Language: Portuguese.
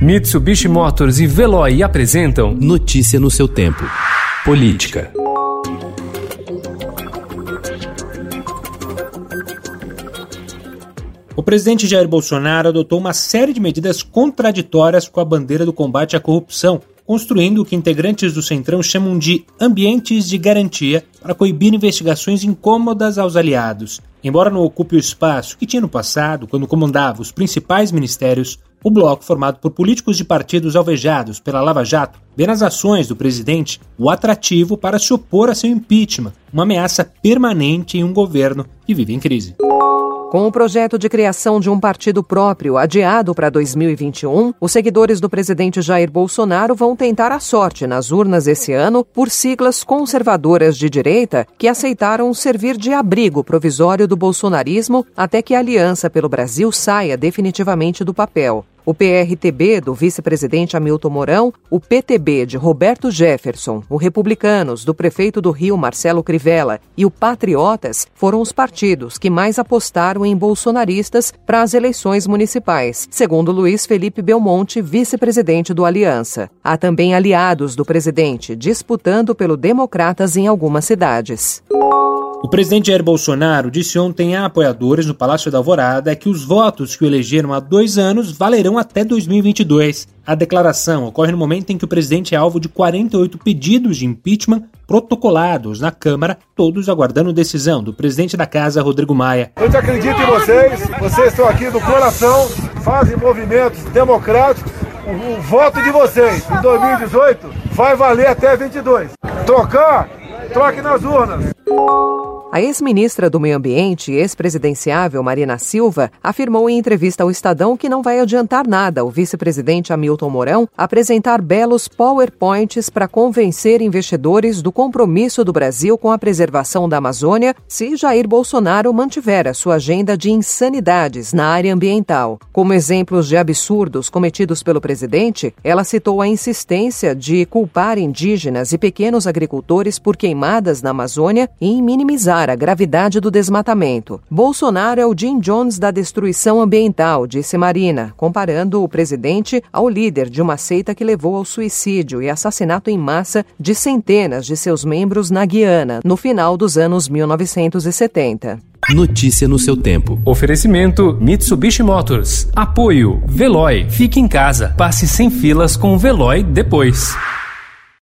Mitsubishi Motors e Veloy apresentam Notícia no seu tempo. Política. O presidente Jair Bolsonaro adotou uma série de medidas contraditórias com a bandeira do combate à corrupção, construindo o que integrantes do Centrão chamam de ambientes de garantia para coibir investigações incômodas aos aliados. Embora não ocupe o espaço que tinha no passado, quando comandava os principais ministérios, o bloco, formado por políticos de partidos alvejados pela Lava Jato, vê nas ações do presidente o atrativo para se opor a seu impeachment, uma ameaça permanente em um governo que vive em crise. Com o projeto de criação de um partido próprio adiado para 2021, os seguidores do presidente Jair Bolsonaro vão tentar a sorte nas urnas esse ano por siglas conservadoras de direita que aceitaram servir de abrigo provisório do bolsonarismo até que a Aliança pelo Brasil saia definitivamente do papel o PRTB do vice-presidente Hamilton Mourão, o PTB de Roberto Jefferson, o Republicanos do prefeito do Rio Marcelo Crivella e o Patriotas foram os partidos que mais apostaram em bolsonaristas para as eleições municipais, segundo Luiz Felipe Belmonte, vice-presidente do Aliança. Há também aliados do presidente disputando pelo Democratas em algumas cidades. O presidente Jair Bolsonaro disse ontem a apoiadores no Palácio da Alvorada que os votos que o elegeram há dois anos valerão até 2022. A declaração ocorre no momento em que o presidente é alvo de 48 pedidos de impeachment protocolados na Câmara, todos aguardando decisão do presidente da casa, Rodrigo Maia. Eu te acredito em vocês, vocês estão aqui do coração, fazem movimentos democráticos. O, o voto de vocês em 2018 vai valer até 22. Trocar, troque nas urnas. A ex-ministra do Meio Ambiente e ex-presidenciável Marina Silva afirmou em entrevista ao Estadão que não vai adiantar nada o vice-presidente Hamilton Mourão apresentar belos PowerPoints para convencer investidores do compromisso do Brasil com a preservação da Amazônia se Jair Bolsonaro mantiver a sua agenda de insanidades na área ambiental. Como exemplos de absurdos cometidos pelo presidente, ela citou a insistência de culpar indígenas e pequenos agricultores por queimadas na Amazônia e em minimizar a gravidade do desmatamento. Bolsonaro é o Jim Jones da destruição ambiental, disse Marina, comparando o presidente ao líder de uma seita que levou ao suicídio e assassinato em massa de centenas de seus membros na Guiana, no final dos anos 1970. Notícia no seu tempo. Oferecimento Mitsubishi Motors. Apoio Veloy. Fique em casa. Passe sem filas com o Veloy depois.